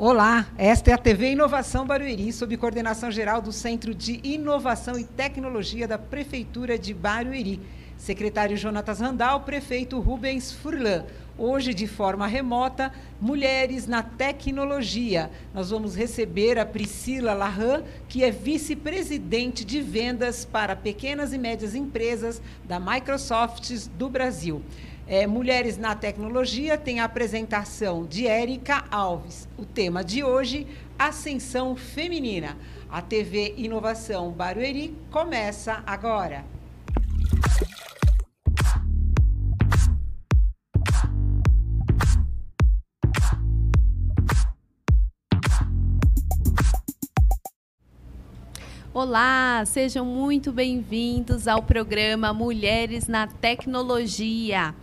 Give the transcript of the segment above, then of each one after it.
Olá, esta é a TV Inovação Barueri, sob coordenação geral do Centro de Inovação e Tecnologia da Prefeitura de Barueri. Secretário Jonatas Randal, prefeito Rubens Furlan. Hoje, de forma remota, Mulheres na Tecnologia. Nós vamos receber a Priscila Larran, que é vice-presidente de vendas para pequenas e médias empresas da Microsoft do Brasil. É, Mulheres na Tecnologia tem a apresentação de Érica Alves. O tema de hoje, Ascensão Feminina. A TV Inovação Barueri começa agora. Olá, sejam muito bem-vindos ao programa Mulheres na Tecnologia.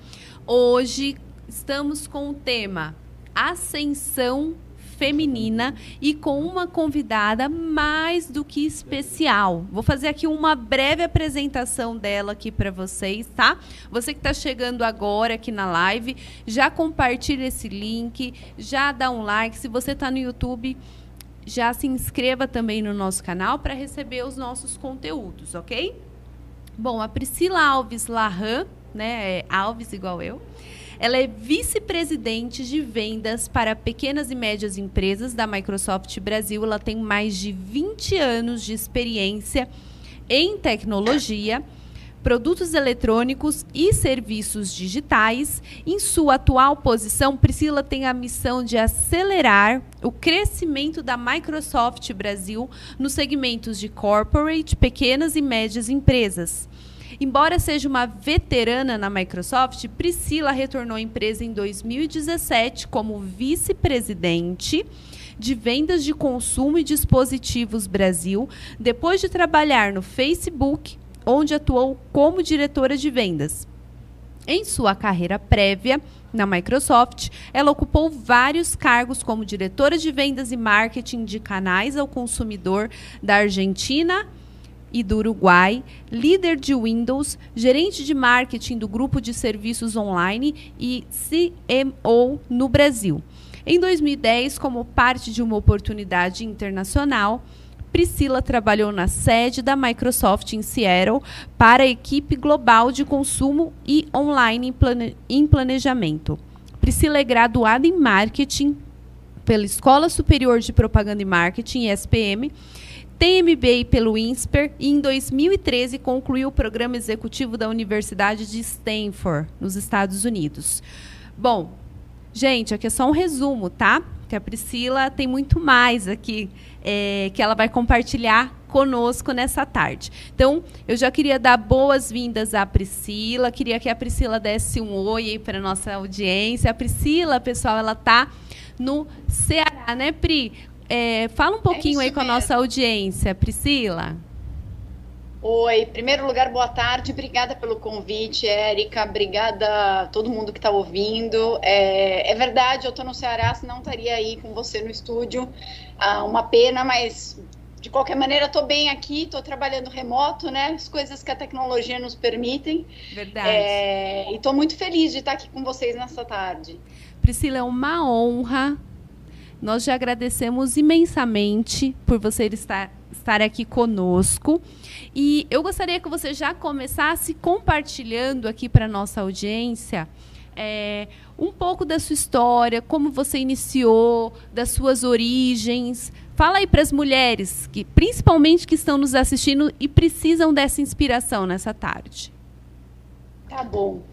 Hoje estamos com o tema Ascensão Feminina e com uma convidada mais do que especial. Vou fazer aqui uma breve apresentação dela aqui para vocês, tá? Você que está chegando agora aqui na live, já compartilha esse link, já dá um like. Se você está no YouTube, já se inscreva também no nosso canal para receber os nossos conteúdos, ok? Bom, a Priscila Alves Larran né? É Alves igual eu. Ela é vice-presidente de vendas para pequenas e médias empresas da Microsoft Brasil. Ela tem mais de 20 anos de experiência em tecnologia, produtos eletrônicos e serviços digitais. Em sua atual posição, Priscila tem a missão de acelerar o crescimento da Microsoft Brasil nos segmentos de corporate, pequenas e médias empresas. Embora seja uma veterana na Microsoft, Priscila retornou à empresa em 2017 como vice-presidente de vendas de consumo e dispositivos Brasil, depois de trabalhar no Facebook, onde atuou como diretora de vendas. Em sua carreira prévia na Microsoft, ela ocupou vários cargos como diretora de vendas e marketing de canais ao consumidor da Argentina e do Uruguai, líder de Windows, gerente de marketing do grupo de serviços online e CMO no Brasil. Em 2010, como parte de uma oportunidade internacional, Priscila trabalhou na sede da Microsoft em Seattle para a equipe global de consumo e online em planejamento. Priscila é graduada em marketing pela Escola Superior de Propaganda e Marketing, SPM, tem MBA pelo INSPER e em 2013 concluiu o programa executivo da Universidade de Stanford, nos Estados Unidos. Bom, gente, aqui é só um resumo, tá? Que a Priscila tem muito mais aqui é, que ela vai compartilhar conosco nessa tarde. Então, eu já queria dar boas-vindas à Priscila, queria que a Priscila desse um oi para nossa audiência. A Priscila, pessoal, ela está no Ceará, né, Pri? É, fala um pouquinho é aí com a nossa audiência, Priscila. Oi, em primeiro lugar, boa tarde, obrigada pelo convite, Érica, obrigada a todo mundo que está ouvindo. É, é, verdade, eu estou no Ceará, senão estaria aí com você no estúdio. Ah, uma pena, mas de qualquer maneira, estou bem aqui, estou trabalhando remoto, né? As coisas que a tecnologia nos permitem. Verdade. É, e estou muito feliz de estar aqui com vocês nessa tarde. Priscila, é uma honra nós já agradecemos imensamente por você estar, estar aqui conosco. E eu gostaria que você já começasse compartilhando aqui para a nossa audiência é, um pouco da sua história, como você iniciou, das suas origens. Fala aí para as mulheres, que principalmente que estão nos assistindo e precisam dessa inspiração nessa tarde. Tá bom.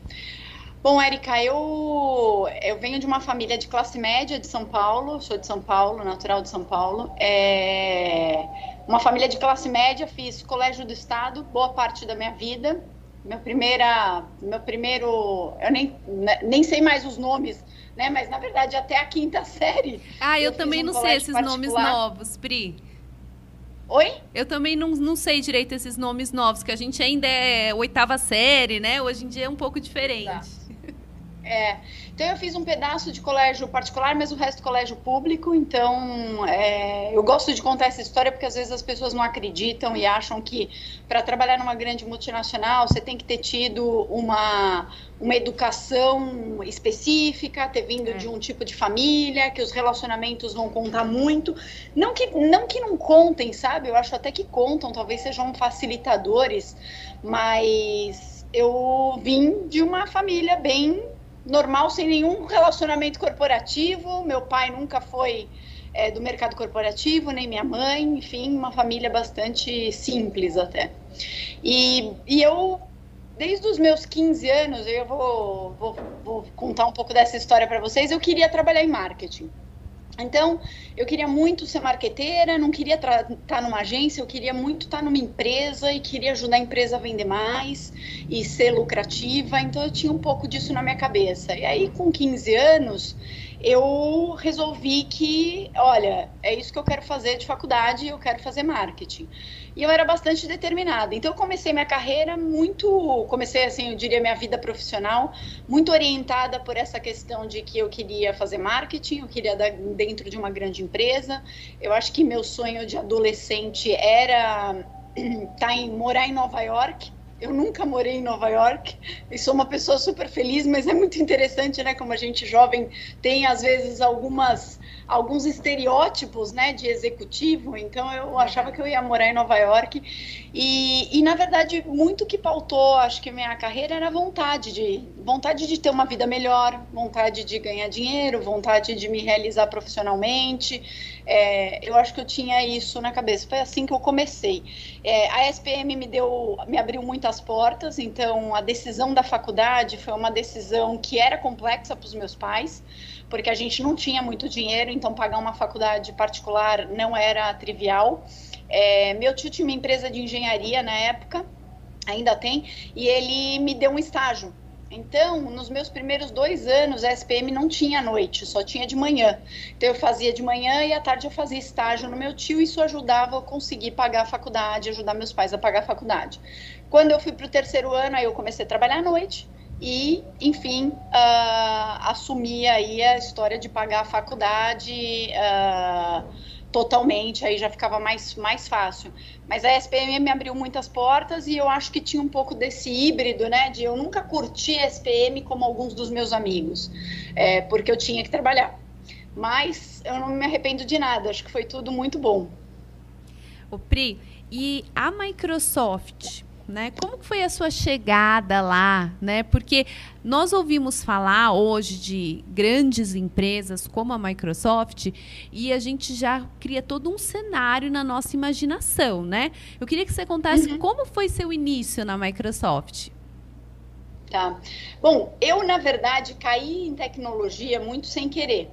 Bom, Érica, eu, eu venho de uma família de classe média de São Paulo, sou de São Paulo, natural de São Paulo. É uma família de classe média, fiz colégio do estado boa parte da minha vida. Meu primeira, meu primeiro, eu nem, nem sei mais os nomes, né? Mas na verdade até a quinta série. Ah, eu, eu também um não sei esses particular. nomes novos, Pri. Oi? Eu também não, não sei direito esses nomes novos, que a gente ainda é oitava série, né? Hoje em dia é um pouco diferente. Exato. É. Então eu fiz um pedaço de colégio particular, mas o resto colégio público. Então é, eu gosto de contar essa história porque às vezes as pessoas não acreditam e acham que para trabalhar numa grande multinacional você tem que ter tido uma, uma educação específica, ter vindo é. de um tipo de família, que os relacionamentos vão contar muito. Não que, não que não contem, sabe? Eu acho até que contam, talvez sejam facilitadores, mas eu vim de uma família bem normal, sem nenhum relacionamento corporativo. Meu pai nunca foi é, do mercado corporativo, nem minha mãe, enfim, uma família bastante simples até. E, e eu, desde os meus 15 anos, eu vou, vou, vou contar um pouco dessa história para vocês, eu queria trabalhar em marketing. Então, eu queria muito ser marqueteira, não queria estar tá numa agência, eu queria muito estar tá numa empresa e queria ajudar a empresa a vender mais e ser lucrativa. Então, eu tinha um pouco disso na minha cabeça. E aí, com 15 anos, eu resolvi que, olha, é isso que eu quero fazer de faculdade, eu quero fazer marketing. E eu era bastante determinada. Então eu comecei minha carreira muito, comecei assim, eu diria minha vida profissional, muito orientada por essa questão de que eu queria fazer marketing, eu queria dar dentro de uma grande empresa. Eu acho que meu sonho de adolescente era tá em morar em Nova York eu nunca morei em Nova York e sou uma pessoa super feliz, mas é muito interessante, né? Como a gente jovem tem às vezes algumas alguns estereótipos, né, de executivo. Então eu achava que eu ia morar em Nova York e, e na verdade muito que pautou, acho que minha carreira era vontade de vontade de ter uma vida melhor, vontade de ganhar dinheiro, vontade de me realizar profissionalmente. É, eu acho que eu tinha isso na cabeça. Foi assim que eu comecei. É, a SPM me deu, me abriu muitas portas. Então, a decisão da faculdade foi uma decisão que era complexa para os meus pais, porque a gente não tinha muito dinheiro. Então, pagar uma faculdade particular não era trivial. É, meu tio tinha uma empresa de engenharia na época, ainda tem, e ele me deu um estágio então, nos meus primeiros dois anos, a SPM não tinha noite, só tinha de manhã. Então, eu fazia de manhã e à tarde eu fazia estágio no meu tio, e isso ajudava a conseguir pagar a faculdade, ajudar meus pais a pagar a faculdade. Quando eu fui para o terceiro ano, aí eu comecei a trabalhar à noite e, enfim, uh, assumi aí a história de pagar a faculdade. Uh, totalmente, aí já ficava mais, mais fácil. Mas a SPM me abriu muitas portas e eu acho que tinha um pouco desse híbrido, né? De eu nunca curti SPM como alguns dos meus amigos, é, porque eu tinha que trabalhar. Mas eu não me arrependo de nada, acho que foi tudo muito bom. O Pri, e a Microsoft né? Como foi a sua chegada lá, né? Porque nós ouvimos falar hoje de grandes empresas como a Microsoft e a gente já cria todo um cenário na nossa imaginação, né? Eu queria que você contasse uhum. como foi seu início na Microsoft. Tá. Bom, eu na verdade caí em tecnologia muito sem querer.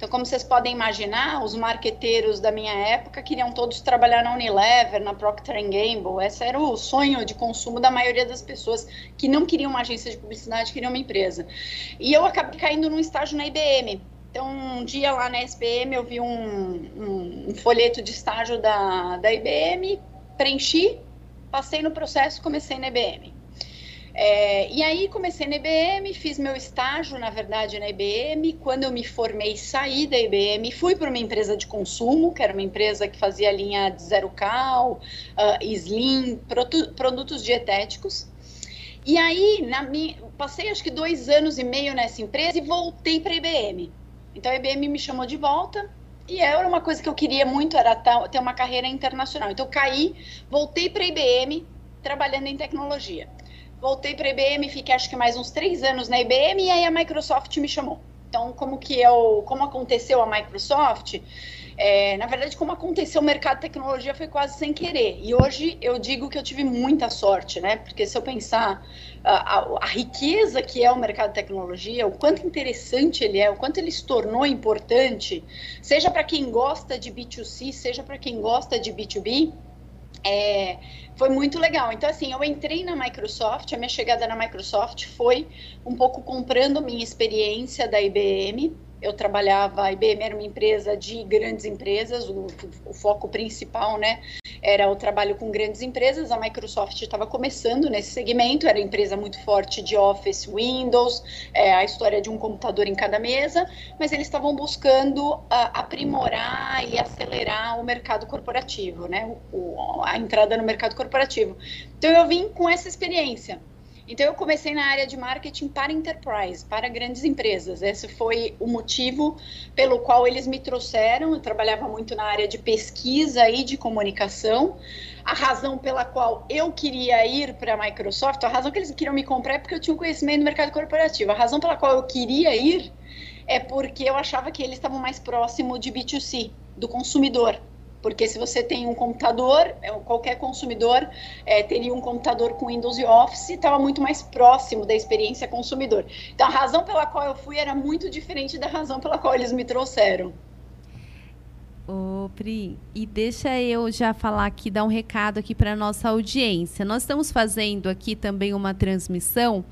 Então, como vocês podem imaginar, os marqueteiros da minha época queriam todos trabalhar na Unilever, na Procter Gamble. Esse era o sonho de consumo da maioria das pessoas que não queriam uma agência de publicidade, queriam uma empresa. E eu acabei caindo num estágio na IBM. Então, um dia lá na SPM, eu vi um, um, um folheto de estágio da, da IBM, preenchi, passei no processo e comecei na IBM. É, e aí comecei na IBM, fiz meu estágio, na verdade, na IBM. Quando eu me formei, saí da IBM, fui para uma empresa de consumo, que era uma empresa que fazia linha de zero cal, uh, slim, produtos dietéticos. E aí, minha, passei acho que dois anos e meio nessa empresa e voltei para a IBM. Então a IBM me chamou de volta e era uma coisa que eu queria muito, era ter uma carreira internacional. Então eu caí, voltei para a IBM, trabalhando em tecnologia voltei para a IBM, fiquei acho que mais uns três anos na IBM e aí a Microsoft me chamou. Então, como que eu, como aconteceu a Microsoft? É, na verdade, como aconteceu o mercado de tecnologia foi quase sem querer. E hoje eu digo que eu tive muita sorte, né? Porque se eu pensar a, a, a riqueza que é o mercado de tecnologia, o quanto interessante ele é, o quanto ele se tornou importante, seja para quem gosta de B2C, seja para quem gosta de B2B, é, foi muito legal. Então, assim, eu entrei na Microsoft, a minha chegada na Microsoft foi um pouco comprando minha experiência da IBM. Eu trabalhava, a IBM era uma empresa de grandes empresas, o, o foco principal, né, era o trabalho com grandes empresas. A Microsoft estava começando nesse segmento, era empresa muito forte de Office, Windows, é, a história de um computador em cada mesa, mas eles estavam buscando uh, aprimorar e acelerar o mercado corporativo, né? O, a entrada no mercado corporativo. Então eu vim com essa experiência. Então, eu comecei na área de marketing para enterprise, para grandes empresas. Esse foi o motivo pelo qual eles me trouxeram. Eu trabalhava muito na área de pesquisa e de comunicação. A razão pela qual eu queria ir para a Microsoft, a razão que eles queriam me comprar é porque eu tinha um conhecimento no mercado corporativo. A razão pela qual eu queria ir é porque eu achava que eles estavam mais próximo de B2C, do consumidor. Porque se você tem um computador, é, qualquer consumidor é, teria um computador com Windows e Office, estava muito mais próximo da experiência consumidor. Então, a razão pela qual eu fui era muito diferente da razão pela qual eles me trouxeram. Ô, Pri, e deixa eu já falar aqui, dar um recado aqui para nossa audiência. Nós estamos fazendo aqui também uma transmissão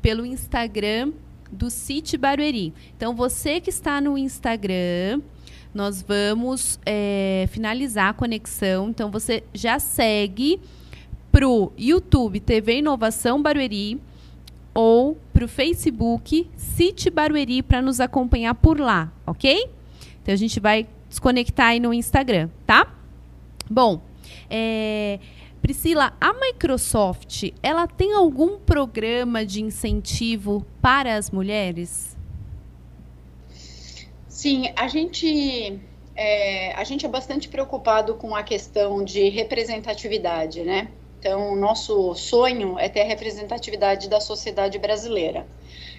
pelo Instagram do City Barueri. Então, você que está no Instagram, nós vamos é, finalizar a conexão. Então, você já segue para o YouTube TV Inovação Barueri ou para o Facebook City Barueri para nos acompanhar por lá, ok? Então, a gente vai desconectar aí no Instagram, tá? Bom, é, Priscila, a Microsoft, ela tem algum programa de incentivo para as mulheres? Sim, a gente é, a gente é bastante preocupado com a questão de representatividade, né? Então, o nosso sonho é ter a representatividade da sociedade brasileira,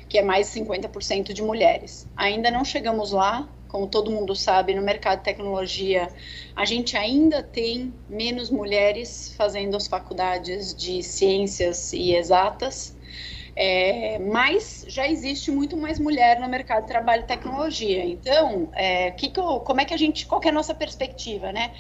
que é mais 50% de mulheres. Ainda não chegamos lá, como todo mundo sabe, no mercado de tecnologia, a gente ainda tem menos mulheres fazendo as faculdades de ciências e exatas é, mas já existe muito mais mulher no mercado de trabalho e tecnologia. Então, é, que que eu, como é que a gente, qual é a nossa perspectiva, né?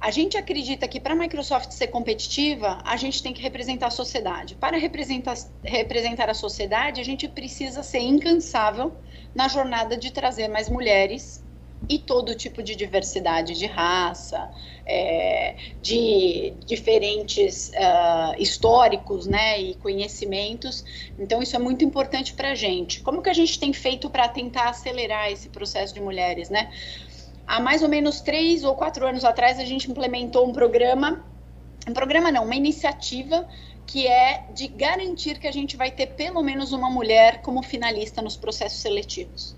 A gente acredita que para a Microsoft ser competitiva, a gente tem que representar a sociedade. Para representar, representar a sociedade, a gente precisa ser incansável na jornada de trazer mais mulheres e todo tipo de diversidade de raça, é, de diferentes uh, históricos né, e conhecimentos. Então, isso é muito importante para a gente. Como que a gente tem feito para tentar acelerar esse processo de mulheres? Né? Há mais ou menos três ou quatro anos atrás, a gente implementou um programa, um programa não, uma iniciativa que é de garantir que a gente vai ter pelo menos uma mulher como finalista nos processos seletivos.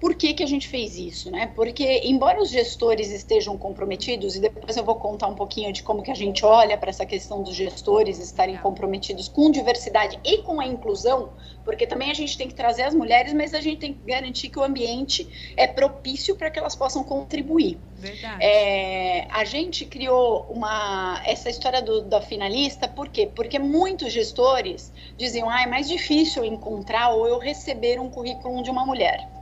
Por que, que a gente fez isso? Né? Porque, embora os gestores estejam comprometidos, e depois eu vou contar um pouquinho de como que a gente olha para essa questão dos gestores estarem comprometidos com diversidade e com a inclusão, porque também a gente tem que trazer as mulheres, mas a gente tem que garantir que o ambiente é propício para que elas possam contribuir. Verdade. É, a gente criou uma, essa história do, da finalista, por quê? Porque muitos gestores diziam, ah, é mais difícil encontrar ou eu receber um currículo de uma mulher.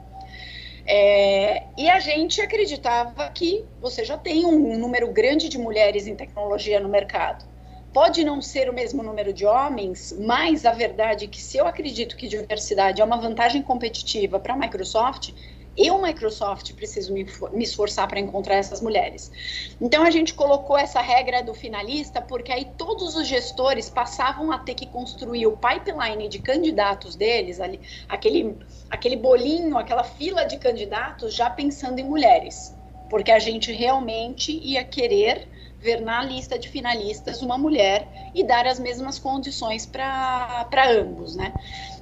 É, e a gente acreditava que você já tem um número grande de mulheres em tecnologia no mercado. Pode não ser o mesmo número de homens, mas a verdade é que se eu acredito que diversidade é uma vantagem competitiva para a Microsoft, eu, Microsoft, preciso me, me esforçar para encontrar essas mulheres. Então, a gente colocou essa regra do finalista, porque aí todos os gestores passavam a ter que construir o pipeline de candidatos deles, ali, aquele, aquele bolinho, aquela fila de candidatos, já pensando em mulheres. Porque a gente realmente ia querer ver na lista de finalistas uma mulher e dar as mesmas condições para ambos, né?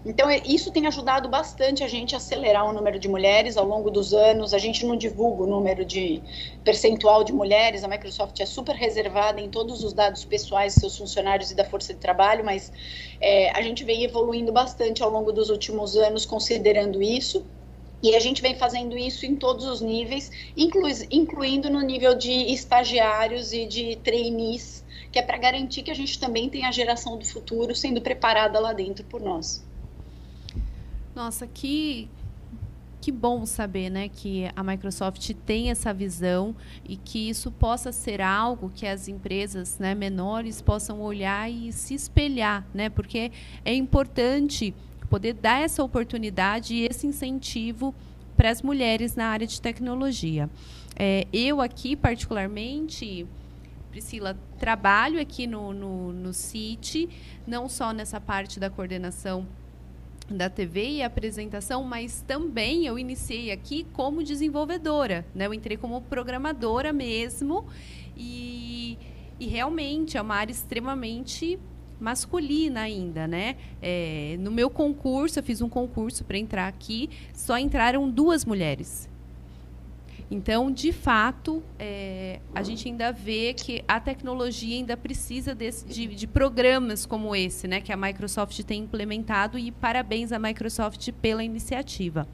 Então, isso tem ajudado bastante a gente a acelerar o número de mulheres ao longo dos anos. A gente não divulga o número de percentual de mulheres, a Microsoft é super reservada em todos os dados pessoais dos seus funcionários e da força de trabalho, mas é, a gente vem evoluindo bastante ao longo dos últimos anos considerando isso. E a gente vem fazendo isso em todos os níveis, inclu incluindo no nível de estagiários e de trainees, que é para garantir que a gente também tem a geração do futuro sendo preparada lá dentro por nós. Nossa, que que bom saber, né, que a Microsoft tem essa visão e que isso possa ser algo que as empresas, né, menores possam olhar e se espelhar, né, porque é importante poder dar essa oportunidade e esse incentivo para as mulheres na área de tecnologia. É, eu aqui, particularmente, Priscila, trabalho aqui no, no, no CIT, não só nessa parte da coordenação da TV e apresentação, mas também eu iniciei aqui como desenvolvedora, né? Eu entrei como programadora mesmo e, e realmente é uma área extremamente masculina ainda, né? É, no meu concurso, eu fiz um concurso para entrar aqui, só entraram duas mulheres. Então, de fato, é, a gente ainda vê que a tecnologia ainda precisa desse, de, de, programas como esse, né, que a Microsoft tem implementado, e parabéns à Microsoft pela iniciativa.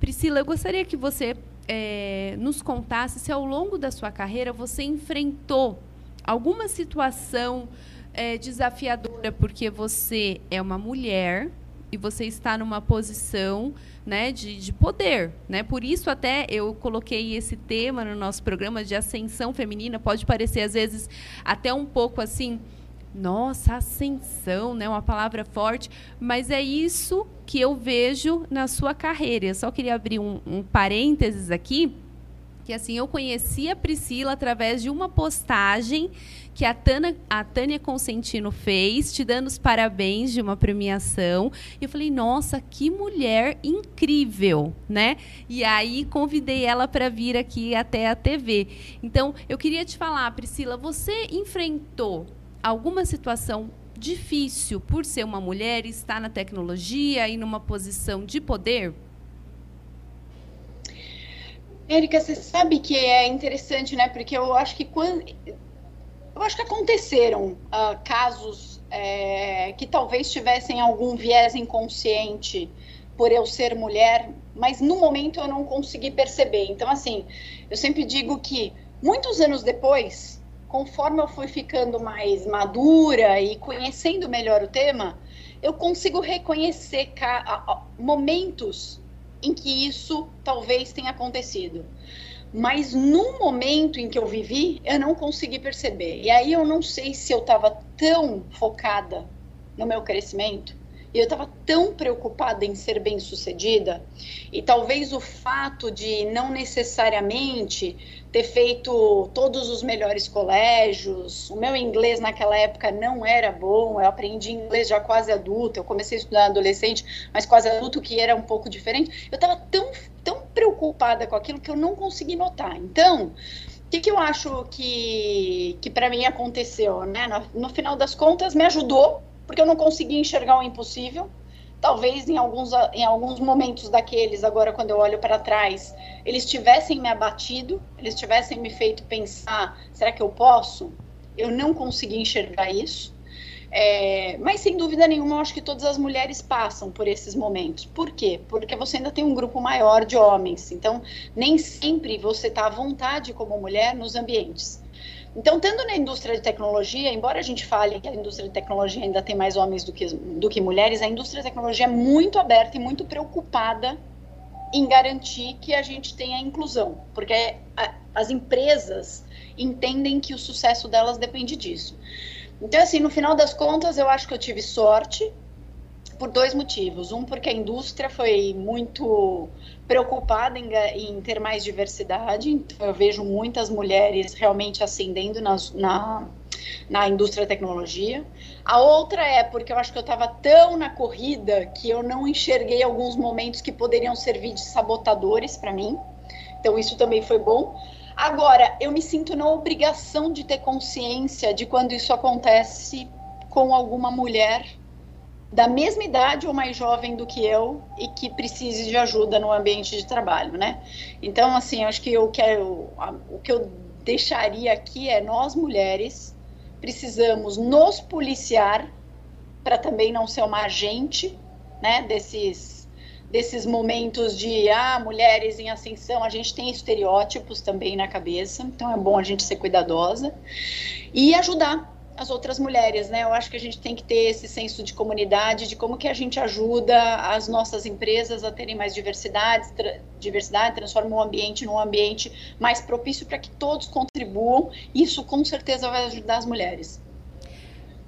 Priscila, eu gostaria que você é, nos contasse se ao longo da sua carreira você enfrentou alguma situação é, desafiadora porque você é uma mulher e você está numa posição né, de, de poder. Né? Por isso, até eu coloquei esse tema no nosso programa de ascensão feminina. Pode parecer, às vezes, até um pouco assim. Nossa, ascensão, né? Uma palavra forte, mas é isso que eu vejo na sua carreira. Eu só queria abrir um, um parênteses aqui, que assim eu conheci a Priscila através de uma postagem que a, Tana, a Tânia Consentino fez, te dando os parabéns de uma premiação. E eu falei, nossa, que mulher incrível, né? E aí convidei ela para vir aqui até a TV. Então, eu queria te falar, Priscila, você enfrentou alguma situação difícil por ser uma mulher, estar na tecnologia e numa posição de poder? Érica, você sabe que é interessante, né? Porque eu acho que quando eu acho que aconteceram uh, casos é, que talvez tivessem algum viés inconsciente por eu ser mulher, mas no momento eu não consegui perceber. Então, assim, eu sempre digo que muitos anos depois, conforme eu fui ficando mais madura e conhecendo melhor o tema, eu consigo reconhecer momentos em que isso talvez tenha acontecido mas no momento em que eu vivi, eu não consegui perceber. E aí eu não sei se eu estava tão focada no meu crescimento, e eu estava tão preocupada em ser bem-sucedida, e talvez o fato de não necessariamente ter feito todos os melhores colégios. O meu inglês naquela época não era bom, eu aprendi inglês já quase adulto, eu comecei a estudar adolescente, mas quase adulto, que era um pouco diferente. Eu estava tão, tão preocupada com aquilo que eu não consegui notar. Então, o que, que eu acho que, que para mim aconteceu? Né? No, no final das contas, me ajudou, porque eu não conseguia enxergar o impossível talvez em alguns, em alguns momentos daqueles, agora quando eu olho para trás, eles tivessem me abatido, eles tivessem me feito pensar: será que eu posso? Eu não consegui enxergar isso. É, mas sem dúvida nenhuma, eu acho que todas as mulheres passam por esses momentos. Por quê? Porque você ainda tem um grupo maior de homens. Então, nem sempre você está à vontade como mulher nos ambientes. Então, tanto na indústria de tecnologia, embora a gente fale que a indústria de tecnologia ainda tem mais homens do que, do que mulheres, a indústria de tecnologia é muito aberta e muito preocupada em garantir que a gente tenha inclusão, porque a, as empresas entendem que o sucesso delas depende disso. Então, assim, no final das contas, eu acho que eu tive sorte por dois motivos. Um, porque a indústria foi muito preocupada em, em, ter mais diversidade, então eu vejo muitas mulheres realmente ascendendo nas, na, na indústria da tecnologia. A outra é porque eu acho que eu estava tão na corrida que eu não enxerguei alguns momentos que poderiam servir de sabotadores para mim. Então, isso também foi bom. Agora, eu me sinto na obrigação de ter consciência de quando isso acontece com alguma mulher da mesma idade ou mais jovem do que eu e que precise de ajuda no ambiente de trabalho, né? Então, assim, acho que eu quero, o que eu deixaria aqui é nós mulheres precisamos nos policiar para também não ser uma agente, né? Desses desses momentos de ah, mulheres em ascensão, a gente tem estereótipos também na cabeça, então é bom a gente ser cuidadosa e ajudar as outras mulheres, né? Eu acho que a gente tem que ter esse senso de comunidade, de como que a gente ajuda as nossas empresas a terem mais diversidade, tra diversidade, transforma o ambiente num ambiente mais propício para que todos contribuam. Isso com certeza vai ajudar as mulheres.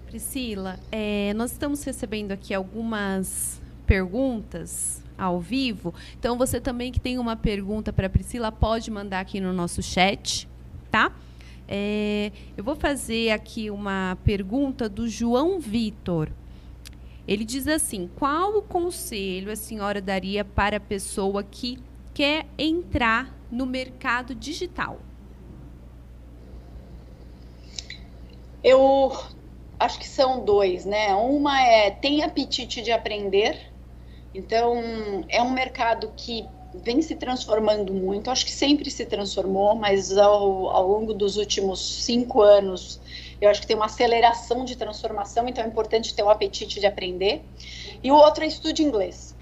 Priscila, é, nós estamos recebendo aqui algumas perguntas ao vivo. Então você também que tem uma pergunta para Priscila pode mandar aqui no nosso chat, tá? É, eu vou fazer aqui uma pergunta do João Vitor. Ele diz assim: qual o conselho a senhora daria para a pessoa que quer entrar no mercado digital? Eu acho que são dois, né? Uma é tem apetite de aprender. Então, é um mercado que vem se transformando muito, acho que sempre se transformou, mas ao, ao longo dos últimos cinco anos eu acho que tem uma aceleração de transformação, então é importante ter o apetite de aprender. E o outro é estude inglês.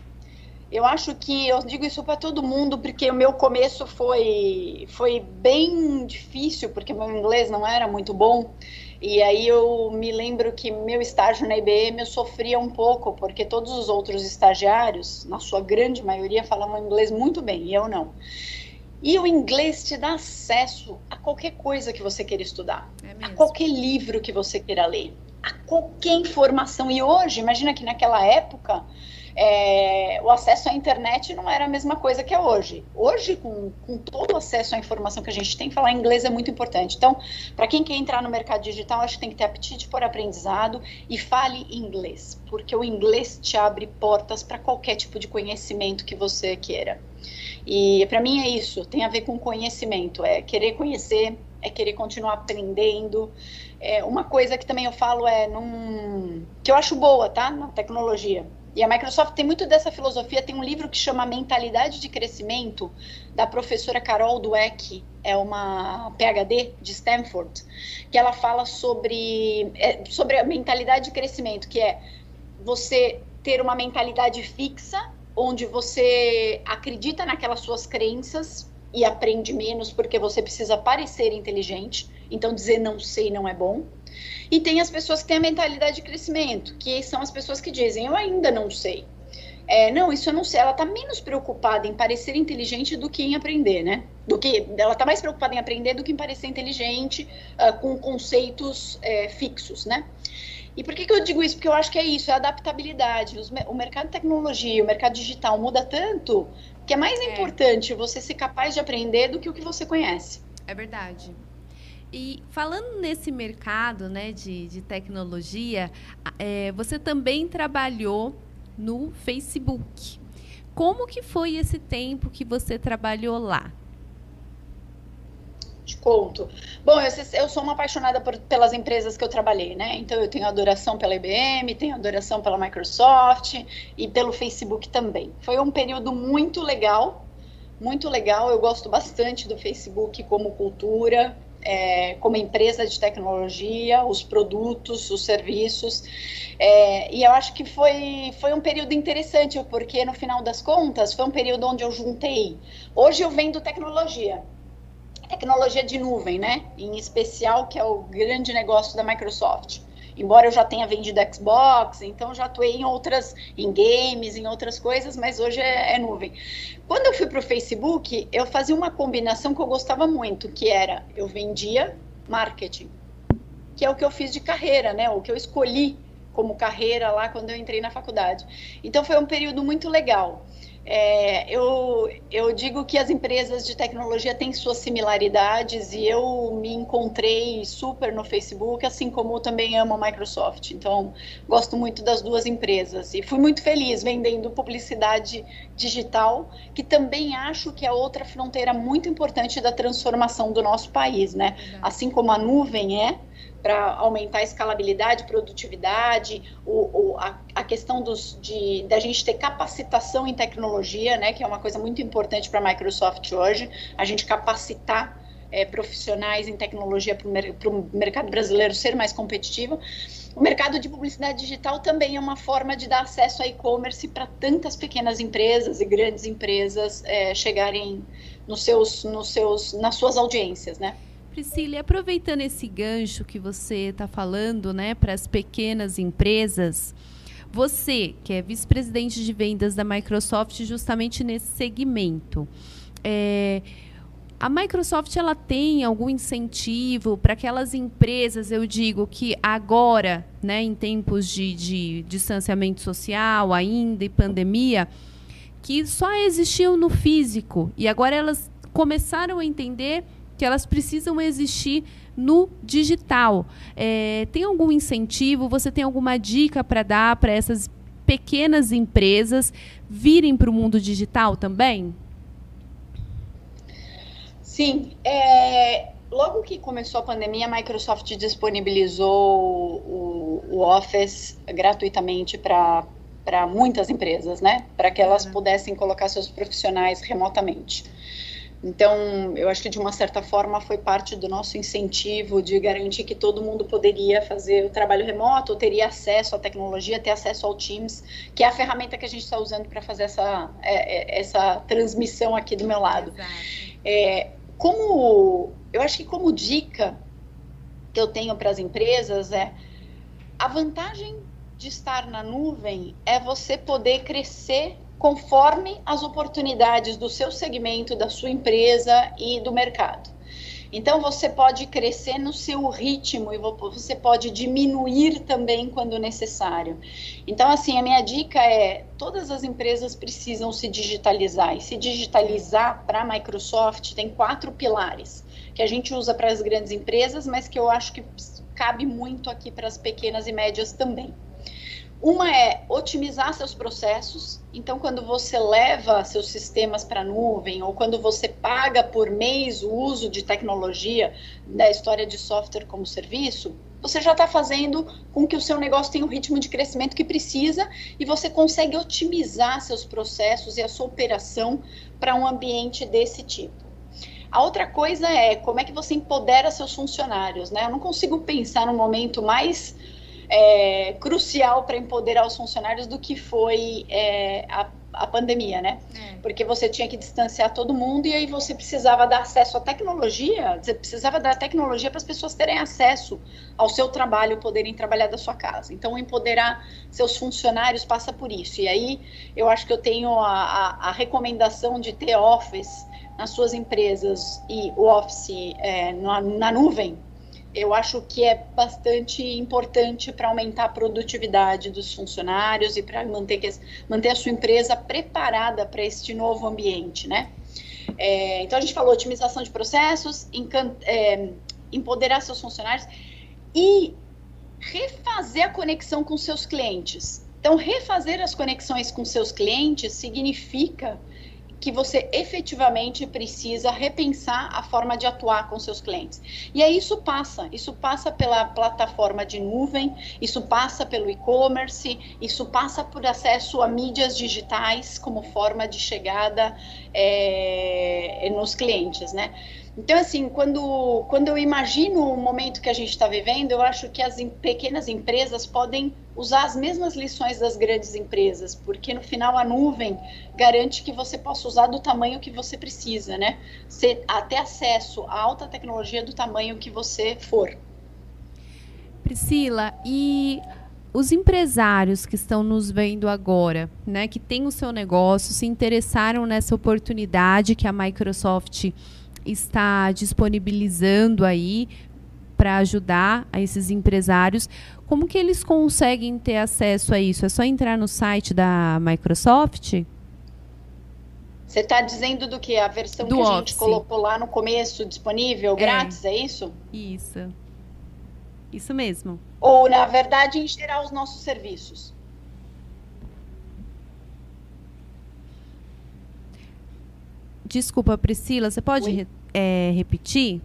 Eu acho que eu digo isso para todo mundo porque o meu começo foi foi bem difícil porque meu inglês não era muito bom. E aí eu me lembro que meu estágio na IBM eu sofria um pouco, porque todos os outros estagiários, na sua grande maioria, falavam inglês muito bem, e eu não. E o inglês te dá acesso a qualquer coisa que você queira estudar, é a qualquer livro que você queira ler, a qualquer informação. E hoje, imagina que naquela época é, o acesso à internet não era a mesma coisa que é hoje. Hoje, com, com todo o acesso à informação que a gente tem, falar inglês é muito importante. Então, para quem quer entrar no mercado digital, acho que tem que ter apetite por aprendizado e fale inglês, porque o inglês te abre portas para qualquer tipo de conhecimento que você queira. E para mim é isso, tem a ver com conhecimento, é querer conhecer, é querer continuar aprendendo. É, uma coisa que também eu falo é num, que eu acho boa, tá? Na tecnologia e a Microsoft tem muito dessa filosofia. Tem um livro que chama Mentalidade de Crescimento, da professora Carol Dweck, é uma PhD de Stanford, que ela fala sobre, é, sobre a mentalidade de crescimento, que é você ter uma mentalidade fixa, onde você acredita naquelas suas crenças e aprende menos porque você precisa parecer inteligente. Então, dizer não sei não é bom. E tem as pessoas que têm a mentalidade de crescimento, que são as pessoas que dizem, eu ainda não sei. É, não, isso eu não sei. Ela está menos preocupada em parecer inteligente do que em aprender, né? Do que ela está mais preocupada em aprender do que em parecer inteligente uh, com conceitos é, fixos, né? E por que, que eu digo isso? Porque eu acho que é isso, é adaptabilidade. Os, o mercado de tecnologia, o mercado digital muda tanto que é mais é. importante você ser capaz de aprender do que o que você conhece. É verdade. E falando nesse mercado né, de, de tecnologia, é, você também trabalhou no Facebook. Como que foi esse tempo que você trabalhou lá? Te conto. Bom, eu, eu sou uma apaixonada por, pelas empresas que eu trabalhei, né? Então eu tenho adoração pela IBM, tenho adoração pela Microsoft e pelo Facebook também. Foi um período muito legal, muito legal. Eu gosto bastante do Facebook como cultura é, como empresa de tecnologia, os produtos, os serviços. É, e eu acho que foi, foi um período interessante, porque no final das contas foi um período onde eu juntei. Hoje eu vendo tecnologia, tecnologia de nuvem, né? Em especial, que é o grande negócio da Microsoft embora eu já tenha vendido Xbox, então já atuei em outras, em games, em outras coisas, mas hoje é, é nuvem. Quando eu fui para o Facebook, eu fazia uma combinação que eu gostava muito, que era eu vendia marketing, que é o que eu fiz de carreira, né? O que eu escolhi como carreira lá quando eu entrei na faculdade. Então foi um período muito legal. É, eu, eu digo que as empresas de tecnologia têm suas similaridades e eu me encontrei super no Facebook, assim como também amo a Microsoft. Então, gosto muito das duas empresas e fui muito feliz vendendo publicidade digital, que também acho que é outra fronteira muito importante da transformação do nosso país, né? Assim como a nuvem é, para aumentar a escalabilidade, produtividade, o, o, a, a, questão dos, de da gente ter capacitação em tecnologia, né, que é uma coisa muito importante para a Microsoft hoje, a gente capacitar é, profissionais em tecnologia para o mercado brasileiro ser mais competitivo. O mercado de publicidade digital também é uma forma de dar acesso a e-commerce para tantas pequenas empresas e grandes empresas é, chegarem nos seus, nos seus, nas suas audiências, né? Priscila, aproveitando esse gancho que você está falando, né, para as pequenas empresas, você, que é vice-presidente de vendas da Microsoft, justamente nesse segmento, é, a Microsoft ela tem algum incentivo para aquelas empresas, eu digo, que agora, né, em tempos de, de distanciamento social ainda e pandemia, que só existiam no físico e agora elas começaram a entender que elas precisam existir no digital. É, tem algum incentivo? Você tem alguma dica para dar para essas pequenas empresas virem para o mundo digital também? Sim, é, logo que começou a pandemia, a Microsoft disponibilizou o, o Office gratuitamente para para muitas empresas, né? Para que elas uhum. pudessem colocar seus profissionais remotamente. Então, eu acho que de uma certa forma foi parte do nosso incentivo de garantir que todo mundo poderia fazer o trabalho remoto, teria acesso à tecnologia, ter acesso ao Teams, que é a ferramenta que a gente está usando para fazer essa, é, é, essa transmissão aqui do meu lado. É, como eu acho que como dica que eu tenho para as empresas é a vantagem de estar na nuvem é você poder crescer conforme as oportunidades do seu segmento, da sua empresa e do mercado. Então você pode crescer no seu ritmo e você pode diminuir também quando necessário. Então assim, a minha dica é, todas as empresas precisam se digitalizar e se digitalizar para a Microsoft tem quatro pilares que a gente usa para as grandes empresas, mas que eu acho que cabe muito aqui para as pequenas e médias também. Uma é otimizar seus processos. Então, quando você leva seus sistemas para a nuvem ou quando você paga por mês o uso de tecnologia da história de software como serviço, você já está fazendo com que o seu negócio tenha o ritmo de crescimento que precisa e você consegue otimizar seus processos e a sua operação para um ambiente desse tipo. A outra coisa é como é que você empodera seus funcionários, né? Eu não consigo pensar no momento mais é, crucial para empoderar os funcionários do que foi é, a, a, pandemia, né? É. Porque você tinha que distanciar todo mundo e aí você precisava dar acesso à tecnologia, você precisava dar tecnologia para as pessoas terem acesso ao seu trabalho, poderem trabalhar da sua casa. Então, empoderar seus funcionários passa por isso. E aí, eu acho que eu tenho a, a, a recomendação de ter Office nas suas empresas e o Office é, na, na nuvem eu acho que é bastante importante para aumentar a produtividade dos funcionários e para manter, manter a sua empresa preparada para este novo ambiente, né? É, então, a gente falou otimização de processos, é, empoderar seus funcionários e refazer a conexão com seus clientes. Então, refazer as conexões com seus clientes significa que você efetivamente precisa repensar a forma de atuar com seus clientes. E aí isso passa, isso passa pela plataforma de nuvem, isso passa pelo e-commerce, isso passa por acesso a mídias digitais como forma de chegada é, nos clientes, né? Então, assim, quando, quando eu imagino o momento que a gente está vivendo, eu acho que as pequenas empresas podem usar as mesmas lições das grandes empresas, porque no final a nuvem garante que você possa usar do tamanho que você precisa, né? Ser, até acesso à alta tecnologia do tamanho que você for. Priscila, e os empresários que estão nos vendo agora, né, que têm o seu negócio, se interessaram nessa oportunidade que a Microsoft está disponibilizando aí para ajudar a esses empresários. Como que eles conseguem ter acesso a isso? É só entrar no site da Microsoft? Você está dizendo do que? A versão do que a gente colocou lá no começo disponível, é. grátis, é isso? Isso. Isso mesmo. Ou, na verdade, em geral, os nossos serviços? Desculpa, Priscila, você pode é, repetir?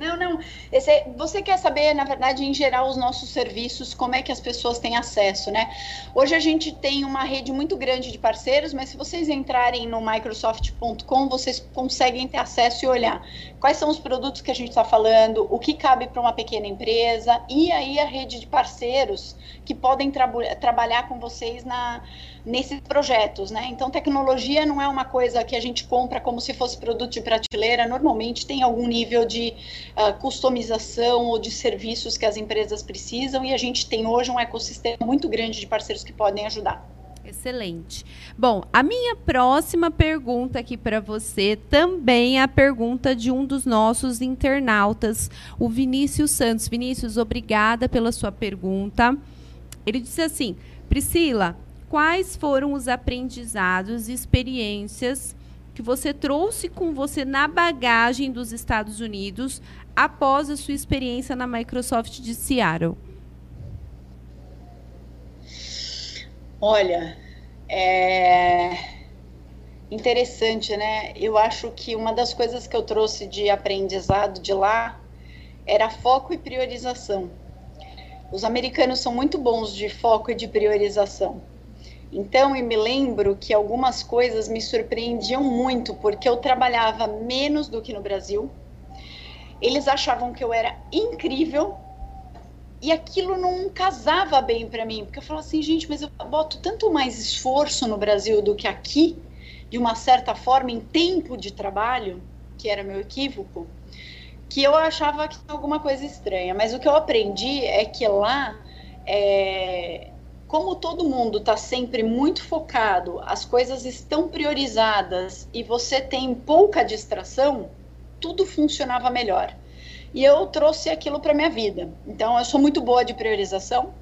Não, não. Esse, você quer saber, na verdade, em geral, os nossos serviços, como é que as pessoas têm acesso, né? Hoje a gente tem uma rede muito grande de parceiros, mas se vocês entrarem no Microsoft.com, vocês conseguem ter acesso e olhar quais são os produtos que a gente está falando, o que cabe para uma pequena empresa, e aí a rede de parceiros que podem tra trabalhar com vocês na nesses projetos, né? Então, tecnologia não é uma coisa que a gente compra como se fosse produto de prateleira, normalmente tem algum nível de uh, customização ou de serviços que as empresas precisam e a gente tem hoje um ecossistema muito grande de parceiros que podem ajudar. Excelente. Bom, a minha próxima pergunta aqui para você também é a pergunta de um dos nossos internautas, o Vinícius Santos. Vinícius, obrigada pela sua pergunta. Ele disse assim: Priscila, quais foram os aprendizados e experiências que você trouxe com você na bagagem dos Estados Unidos após a sua experiência na Microsoft de Seattle? Olha, é interessante, né? Eu acho que uma das coisas que eu trouxe de aprendizado de lá era foco e priorização. Os americanos são muito bons de foco e de priorização. Então, eu me lembro que algumas coisas me surpreendiam muito, porque eu trabalhava menos do que no Brasil. Eles achavam que eu era incrível e aquilo não casava bem para mim, porque eu falava assim, gente, mas eu boto tanto mais esforço no Brasil do que aqui, de uma certa forma, em tempo de trabalho, que era meu equívoco, que eu achava que alguma coisa estranha. Mas o que eu aprendi é que lá, é, como todo mundo está sempre muito focado, as coisas estão priorizadas e você tem pouca distração, tudo funcionava melhor. E eu trouxe aquilo para minha vida. Então, eu sou muito boa de priorização,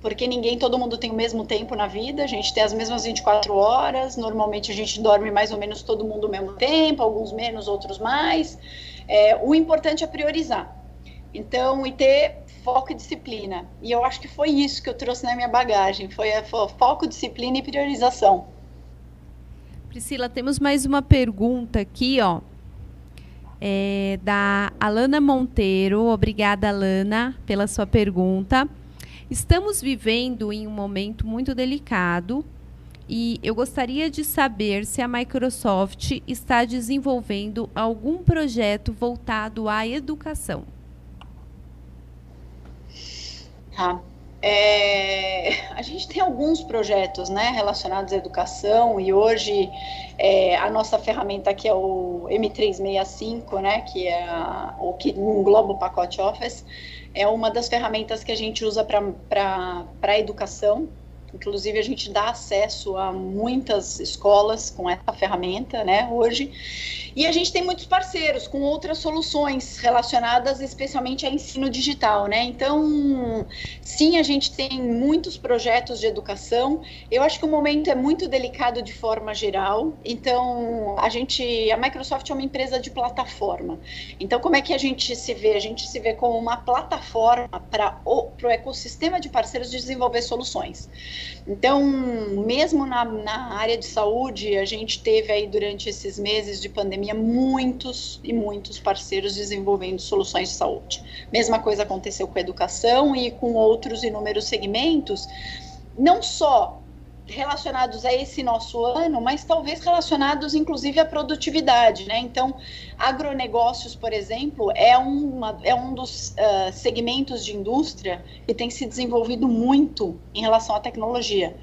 porque ninguém, todo mundo tem o mesmo tempo na vida, a gente tem as mesmas 24 horas, normalmente a gente dorme mais ou menos todo mundo ao mesmo tempo, alguns menos, outros mais. É, o importante é priorizar. Então, e ter foco e disciplina. E eu acho que foi isso que eu trouxe na minha bagagem, foi, foi foco, disciplina e priorização. Priscila, temos mais uma pergunta aqui, ó é, da Alana Monteiro. Obrigada, Alana, pela sua pergunta. Estamos vivendo em um momento muito delicado e eu gostaria de saber se a Microsoft está desenvolvendo algum projeto voltado à educação. Tá. É, a gente tem alguns projetos né, relacionados à educação e hoje é, a nossa ferramenta aqui é o M365, né, que é o que engloba o pacote Office, é uma das ferramentas que a gente usa para a educação. Inclusive, a gente dá acesso a muitas escolas com essa ferramenta né, hoje. E a gente tem muitos parceiros com outras soluções relacionadas especialmente a ensino digital, né? Então, sim, a gente tem muitos projetos de educação. Eu acho que o momento é muito delicado de forma geral. Então, a gente, a Microsoft é uma empresa de plataforma. Então, como é que a gente se vê? A gente se vê como uma plataforma para o ecossistema de parceiros de desenvolver soluções. Então, mesmo na, na área de saúde, a gente teve aí durante esses meses de pandemia muitos e muitos parceiros desenvolvendo soluções de saúde. Mesma coisa aconteceu com a educação e com outros inúmeros segmentos, não só relacionados a esse nosso ano, mas talvez relacionados inclusive à produtividade, né? Então, agronegócios, por exemplo, é, uma, é um dos uh, segmentos de indústria que tem se desenvolvido muito em relação à tecnologia.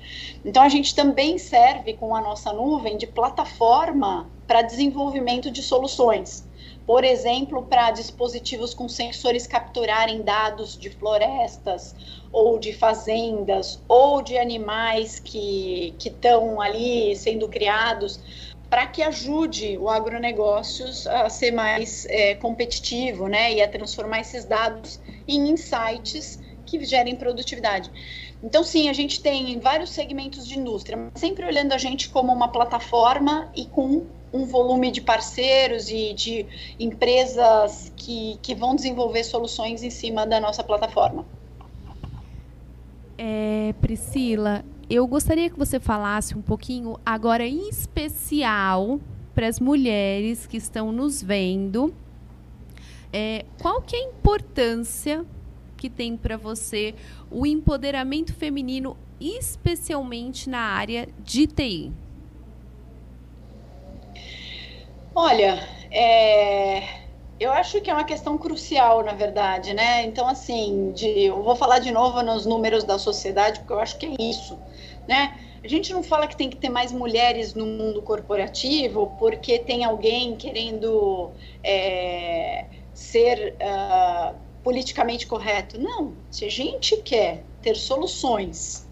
Então, a gente também serve com a nossa nuvem de plataforma para desenvolvimento de soluções por exemplo, para dispositivos com sensores capturarem dados de florestas ou de fazendas ou de animais que estão ali sendo criados para que ajude o agronegócios a ser mais é, competitivo, né, e a transformar esses dados em insights que gerem produtividade. Então, sim, a gente tem vários segmentos de indústria, sempre olhando a gente como uma plataforma e com um volume de parceiros e de empresas que, que vão desenvolver soluções em cima da nossa plataforma. É, Priscila, eu gostaria que você falasse um pouquinho agora em especial para as mulheres que estão nos vendo. É, qual que é a importância que tem para você o empoderamento feminino, especialmente na área de TI? Olha, é, eu acho que é uma questão crucial, na verdade, né? Então, assim, de, eu vou falar de novo nos números da sociedade, porque eu acho que é isso, né? A gente não fala que tem que ter mais mulheres no mundo corporativo porque tem alguém querendo é, ser uh, politicamente correto. Não. Se a gente quer ter soluções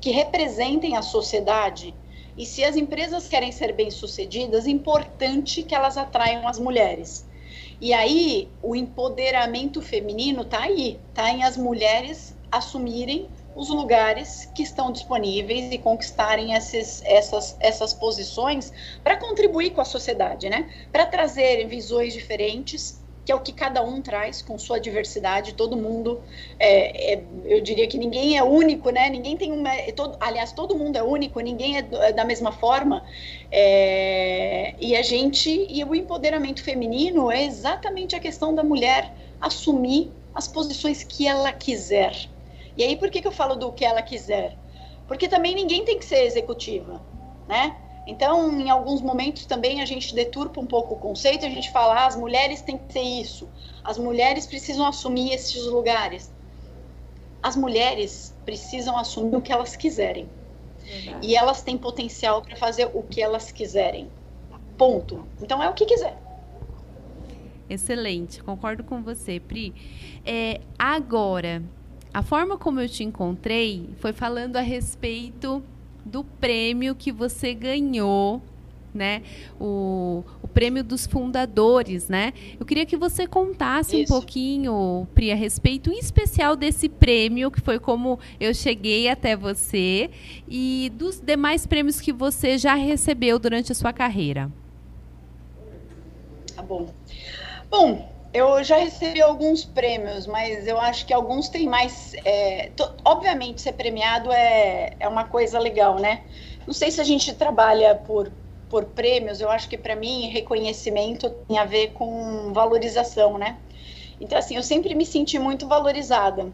que representem a sociedade e se as empresas querem ser bem-sucedidas, é importante que elas atraiam as mulheres. E aí, o empoderamento feminino está aí, está em as mulheres assumirem os lugares que estão disponíveis e conquistarem esses, essas, essas posições para contribuir com a sociedade, né? Para trazer visões diferentes, que é o que cada um traz com sua diversidade, todo mundo, é, é, eu diria que ninguém é único, né? Ninguém tem uma, é todo, aliás, todo mundo é único, ninguém é, é da mesma forma. É, e a gente, e o empoderamento feminino é exatamente a questão da mulher assumir as posições que ela quiser. E aí, por que, que eu falo do que ela quiser? Porque também ninguém tem que ser executiva, né? Então, em alguns momentos também a gente deturpa um pouco o conceito, a gente fala, ah, as mulheres têm que ser isso, as mulheres precisam assumir esses lugares. As mulheres precisam assumir o que elas quiserem. Verdade. E elas têm potencial para fazer o que elas quiserem. Ponto. Então é o que quiser. Excelente, concordo com você, Pri. É, agora, a forma como eu te encontrei foi falando a respeito do prêmio que você ganhou, né? O, o prêmio dos fundadores, né? Eu queria que você contasse Isso. um pouquinho, Pri, a respeito, em especial desse prêmio, que foi como eu cheguei até você, e dos demais prêmios que você já recebeu durante a sua carreira. Tá bom. Bom, eu já recebi alguns prêmios, mas eu acho que alguns têm mais. É, obviamente, ser premiado é, é uma coisa legal, né? Não sei se a gente trabalha por, por prêmios, eu acho que para mim reconhecimento tem a ver com valorização, né? Então, assim, eu sempre me senti muito valorizada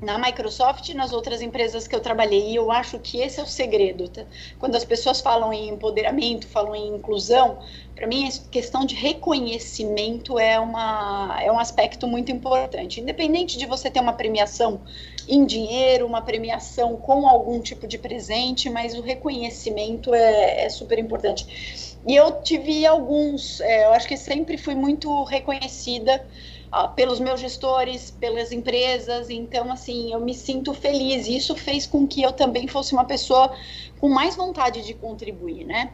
na Microsoft e nas outras empresas que eu trabalhei. E eu acho que esse é o segredo. Tá? Quando as pessoas falam em empoderamento, falam em inclusão, para mim a questão de reconhecimento é, uma, é um aspecto muito importante. Independente de você ter uma premiação em dinheiro, uma premiação com algum tipo de presente, mas o reconhecimento é, é super importante. E eu tive alguns, é, eu acho que sempre fui muito reconhecida uh, pelos meus gestores, pelas empresas. Então, assim, eu me sinto feliz. Isso fez com que eu também fosse uma pessoa com mais vontade de contribuir, né?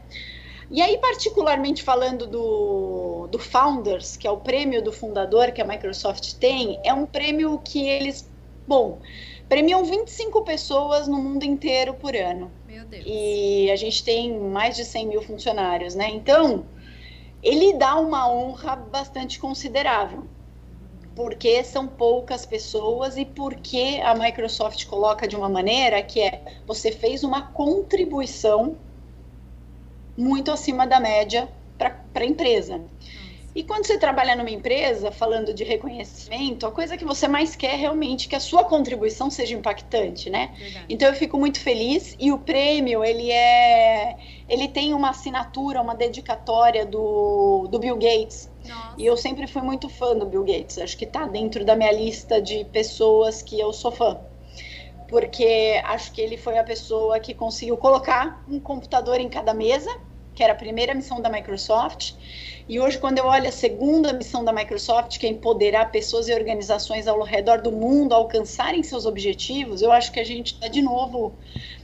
E aí, particularmente falando do, do Founders, que é o prêmio do fundador que a Microsoft tem, é um prêmio que eles, bom, premiam 25 pessoas no mundo inteiro por ano. Meu Deus. E a gente tem mais de 100 mil funcionários, né? Então, ele dá uma honra bastante considerável porque são poucas pessoas e porque a Microsoft coloca de uma maneira que é você fez uma contribuição muito acima da média para a empresa. E quando você trabalha numa empresa, falando de reconhecimento, a coisa que você mais quer é realmente que a sua contribuição seja impactante, né? Verdade. Então eu fico muito feliz e o prêmio, ele é ele tem uma assinatura, uma dedicatória do, do Bill Gates. Nossa. E eu sempre fui muito fã do Bill Gates. Acho que está dentro da minha lista de pessoas que eu sou fã. Porque acho que ele foi a pessoa que conseguiu colocar um computador em cada mesa, que era a primeira missão da Microsoft e hoje, quando eu olho a segunda missão da Microsoft, que é empoderar pessoas e organizações ao redor do mundo a alcançarem seus objetivos, eu acho que a gente está de novo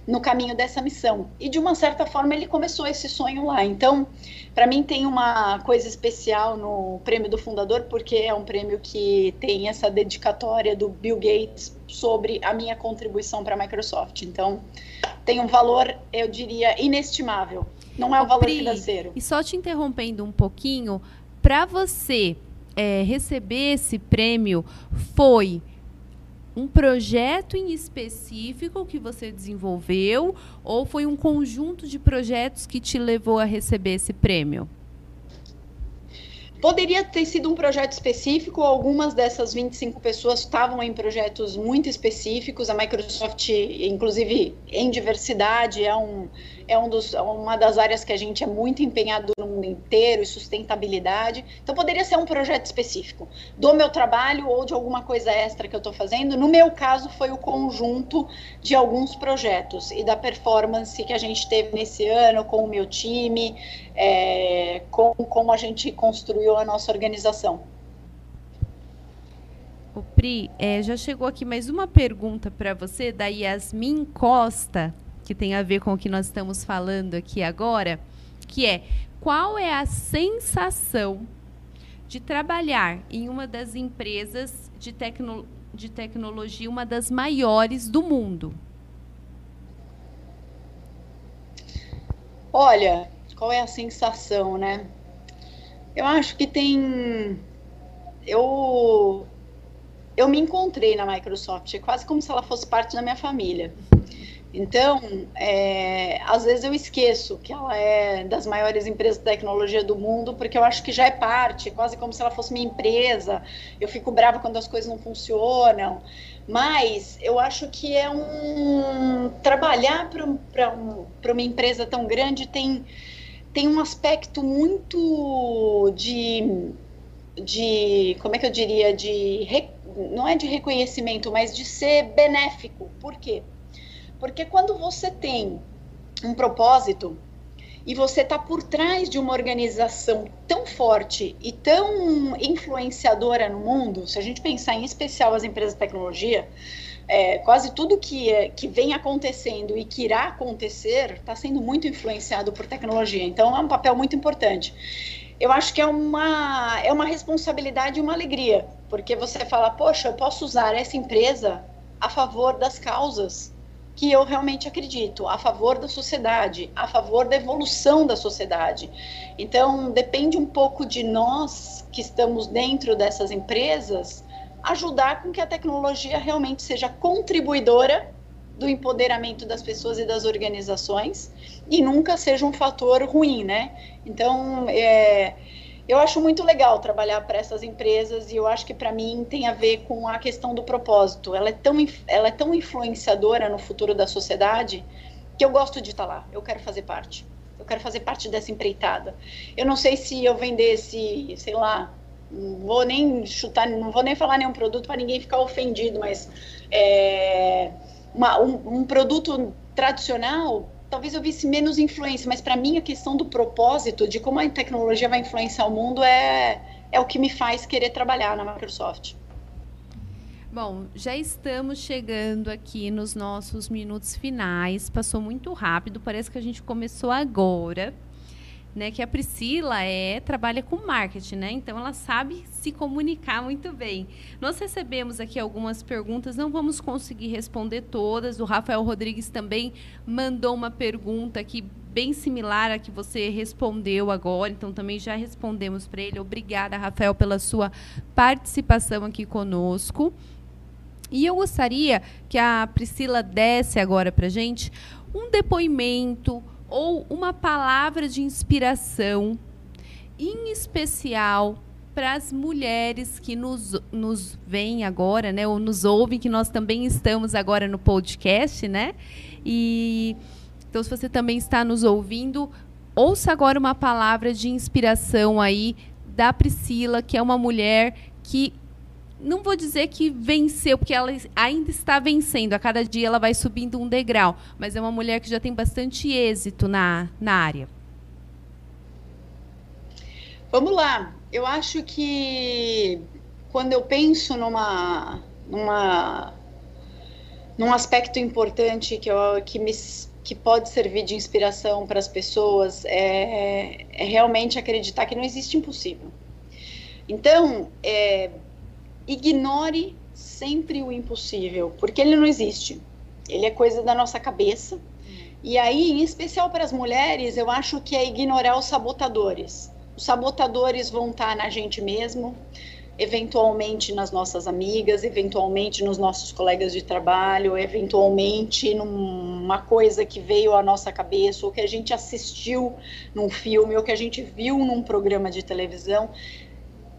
no caminho dessa missão. E de uma certa forma ele começou esse sonho lá. Então, para mim tem uma coisa especial no prêmio do fundador, porque é um prêmio que tem essa dedicatória do Bill Gates sobre a minha contribuição para a Microsoft. Então, tem um valor, eu diria, inestimável. Não é o valor Pri, financeiro. E só te interrompendo um pouquinho, para você é, receber esse prêmio, foi um projeto em específico que você desenvolveu ou foi um conjunto de projetos que te levou a receber esse prêmio? Poderia ter sido um projeto específico, algumas dessas 25 pessoas estavam em projetos muito específicos. A Microsoft, inclusive em diversidade, é, um, é um dos, uma das áreas que a gente é muito empenhado no mundo inteiro, e sustentabilidade. Então, poderia ser um projeto específico do meu trabalho ou de alguma coisa extra que eu estou fazendo. No meu caso, foi o conjunto de alguns projetos e da performance que a gente teve nesse ano com o meu time, é, com como a gente construiu a nossa organização. O Pri, é, já chegou aqui mais uma pergunta para você, da Yasmin Costa que tem a ver com o que nós estamos falando aqui agora, que é qual é a sensação de trabalhar em uma das empresas de tecno de tecnologia, uma das maiores do mundo? Olha, qual é a sensação, né? Eu acho que tem. Eu eu me encontrei na Microsoft, é quase como se ela fosse parte da minha família. Então, é, às vezes eu esqueço que ela é das maiores empresas de tecnologia do mundo, porque eu acho que já é parte, quase como se ela fosse minha empresa. Eu fico brava quando as coisas não funcionam. Mas eu acho que é um. Trabalhar para um, uma empresa tão grande tem, tem um aspecto muito de. de como é que eu diria? De. Não é de reconhecimento, mas de ser benéfico. Por quê? Porque quando você tem um propósito e você está por trás de uma organização tão forte e tão influenciadora no mundo, se a gente pensar em especial as empresas de tecnologia, é, quase tudo que, é, que vem acontecendo e que irá acontecer está sendo muito influenciado por tecnologia. Então, é um papel muito importante. Eu acho que é uma, é uma responsabilidade e uma alegria, porque você fala, poxa, eu posso usar essa empresa a favor das causas que eu realmente acredito, a favor da sociedade, a favor da evolução da sociedade. Então, depende um pouco de nós que estamos dentro dessas empresas ajudar com que a tecnologia realmente seja contribuidora do empoderamento das pessoas e das organizações e nunca seja um fator ruim, né? Então, é, eu acho muito legal trabalhar para essas empresas e eu acho que para mim tem a ver com a questão do propósito. Ela é tão, ela é tão influenciadora no futuro da sociedade que eu gosto de estar lá. Eu quero fazer parte. Eu quero fazer parte dessa empreitada. Eu não sei se eu vendesse, sei lá, não vou nem chutar, não vou nem falar nenhum produto para ninguém ficar ofendido, mas é, uma, um, um produto tradicional talvez eu visse menos influência, mas para mim a questão do propósito, de como a tecnologia vai influenciar o mundo, é, é o que me faz querer trabalhar na Microsoft. Bom, já estamos chegando aqui nos nossos minutos finais. Passou muito rápido, parece que a gente começou agora né, que a Priscila é trabalha com marketing, né? Então ela sabe se comunicar muito bem. Nós recebemos aqui algumas perguntas, não vamos conseguir responder todas. O Rafael Rodrigues também mandou uma pergunta aqui bem similar à que você respondeu agora, então também já respondemos para ele. Obrigada, Rafael, pela sua participação aqui conosco. E eu gostaria que a Priscila desse agora para gente um depoimento, ou uma palavra de inspiração, em especial para as mulheres que nos, nos veem agora, né, ou nos ouvem, que nós também estamos agora no podcast, né? E então, se você também está nos ouvindo, ouça agora uma palavra de inspiração aí da Priscila, que é uma mulher que não vou dizer que venceu, porque ela ainda está vencendo. A cada dia ela vai subindo um degrau. Mas é uma mulher que já tem bastante êxito na, na área. Vamos lá. Eu acho que quando eu penso numa, numa num aspecto importante que, eu, que, me, que pode servir de inspiração para as pessoas é, é realmente acreditar que não existe impossível. Então, é, ignore sempre o impossível, porque ele não existe. Ele é coisa da nossa cabeça. E aí, em especial para as mulheres, eu acho que é ignorar os sabotadores. Os sabotadores vão estar na gente mesmo, eventualmente nas nossas amigas, eventualmente nos nossos colegas de trabalho, eventualmente numa coisa que veio à nossa cabeça, ou que a gente assistiu num filme, ou que a gente viu num programa de televisão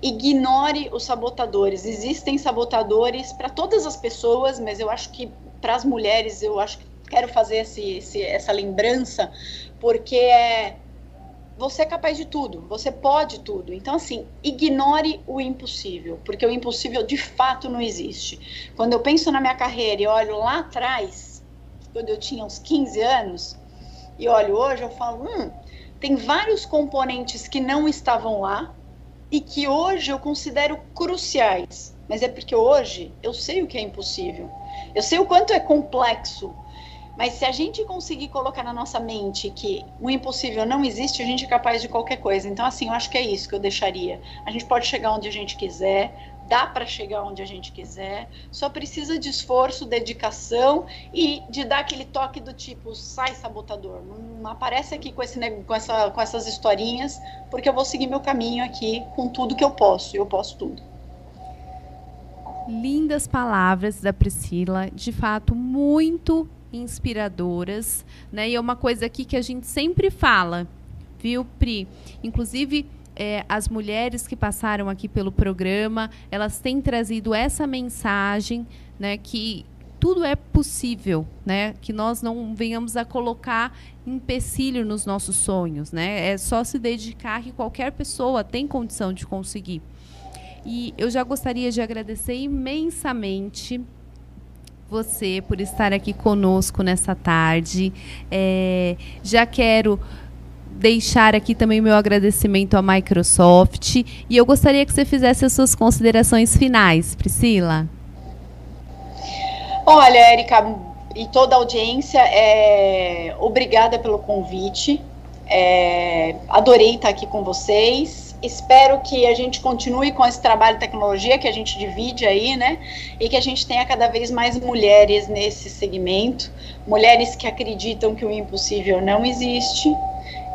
ignore os sabotadores. Existem sabotadores para todas as pessoas, mas eu acho que para as mulheres eu acho que quero fazer esse, esse, essa lembrança porque é você é capaz de tudo, você pode tudo. Então, assim, ignore o impossível, porque o impossível de fato não existe. Quando eu penso na minha carreira e olho lá atrás, quando eu tinha uns 15 anos, e olho hoje, eu falo: hum, tem vários componentes que não estavam lá, e que hoje eu considero cruciais. Mas é porque hoje eu sei o que é impossível. Eu sei o quanto é complexo. Mas se a gente conseguir colocar na nossa mente que o impossível não existe, a gente é capaz de qualquer coisa. Então, assim, eu acho que é isso que eu deixaria. A gente pode chegar onde a gente quiser, dá para chegar onde a gente quiser, só precisa de esforço, dedicação e de dar aquele toque do tipo, sai sabotador, não aparece aqui com, esse, com, essa, com essas historinhas, porque eu vou seguir meu caminho aqui com tudo que eu posso, eu posso tudo. Lindas palavras da Priscila, de fato, muito inspiradoras, né? E é uma coisa aqui que a gente sempre fala, viu, Pri? Inclusive, é, as mulheres que passaram aqui pelo programa, elas têm trazido essa mensagem, né, que tudo é possível, né? Que nós não venhamos a colocar empecilho nos nossos sonhos, né? É só se dedicar que qualquer pessoa tem condição de conseguir. E eu já gostaria de agradecer imensamente você por estar aqui conosco nessa tarde. É, já quero deixar aqui também meu agradecimento à Microsoft e eu gostaria que você fizesse as suas considerações finais, Priscila. Olha, Érica, e toda a audiência, é, obrigada pelo convite. É, adorei estar aqui com vocês. Espero que a gente continue com esse trabalho de tecnologia que a gente divide aí, né? E que a gente tenha cada vez mais mulheres nesse segmento, mulheres que acreditam que o impossível não existe,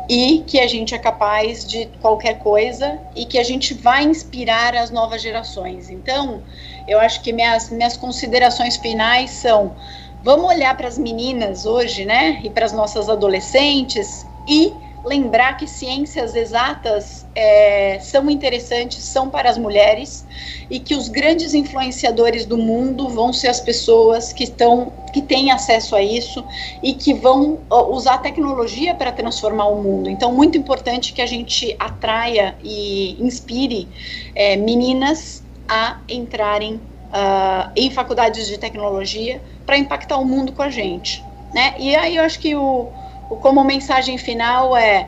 e que a gente é capaz de qualquer coisa e que a gente vai inspirar as novas gerações. Então, eu acho que minhas, minhas considerações finais são: vamos olhar para as meninas hoje, né, e para as nossas adolescentes e lembrar que ciências exatas é, são interessantes, são para as mulheres e que os grandes influenciadores do mundo vão ser as pessoas que estão que têm acesso a isso e que vão usar a tecnologia para transformar o mundo. Então, muito importante que a gente atraia e inspire é, meninas a entrarem uh, em faculdades de tecnologia para impactar o mundo com a gente, né? E aí eu acho que o como mensagem final é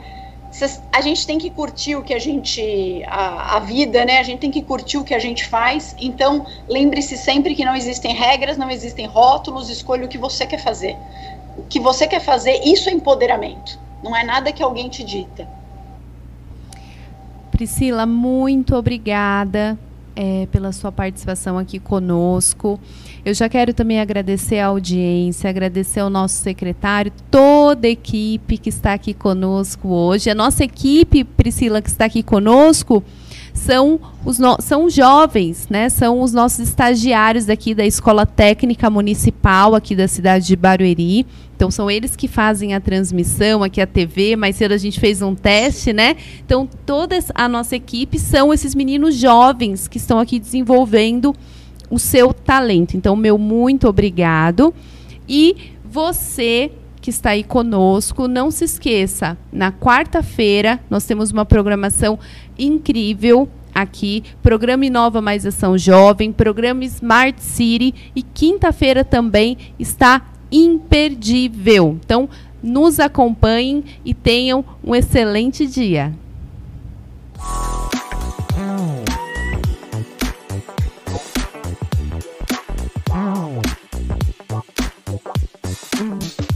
a gente tem que curtir o que a gente a, a, vida, né? A gente tem que curtir o que a gente faz. Então, lembre-se sempre que não existem regras, não existem rótulos, escolha o que você quer fazer. O que você quer fazer, isso é empoderamento. Não é nada que alguém te dita. Priscila, muito obrigada é, pela sua participação aqui conosco. Eu já quero também agradecer a audiência, agradecer ao nosso secretário, toda a equipe que está aqui conosco hoje. A nossa equipe, Priscila, que está aqui conosco, são os no... são jovens, né? São os nossos estagiários aqui da Escola Técnica Municipal aqui da cidade de Barueri. Então são eles que fazem a transmissão aqui a TV. Mais cedo a gente fez um teste, né? Então toda a nossa equipe são esses meninos jovens que estão aqui desenvolvendo o seu talento. Então, meu muito obrigado. E você que está aí conosco. Não se esqueça, na quarta-feira nós temos uma programação incrível aqui, programa Inova Mais Ação Jovem, programa Smart City e quinta-feira também está imperdível. Então, nos acompanhem e tenham um excelente dia. Mm-hmm.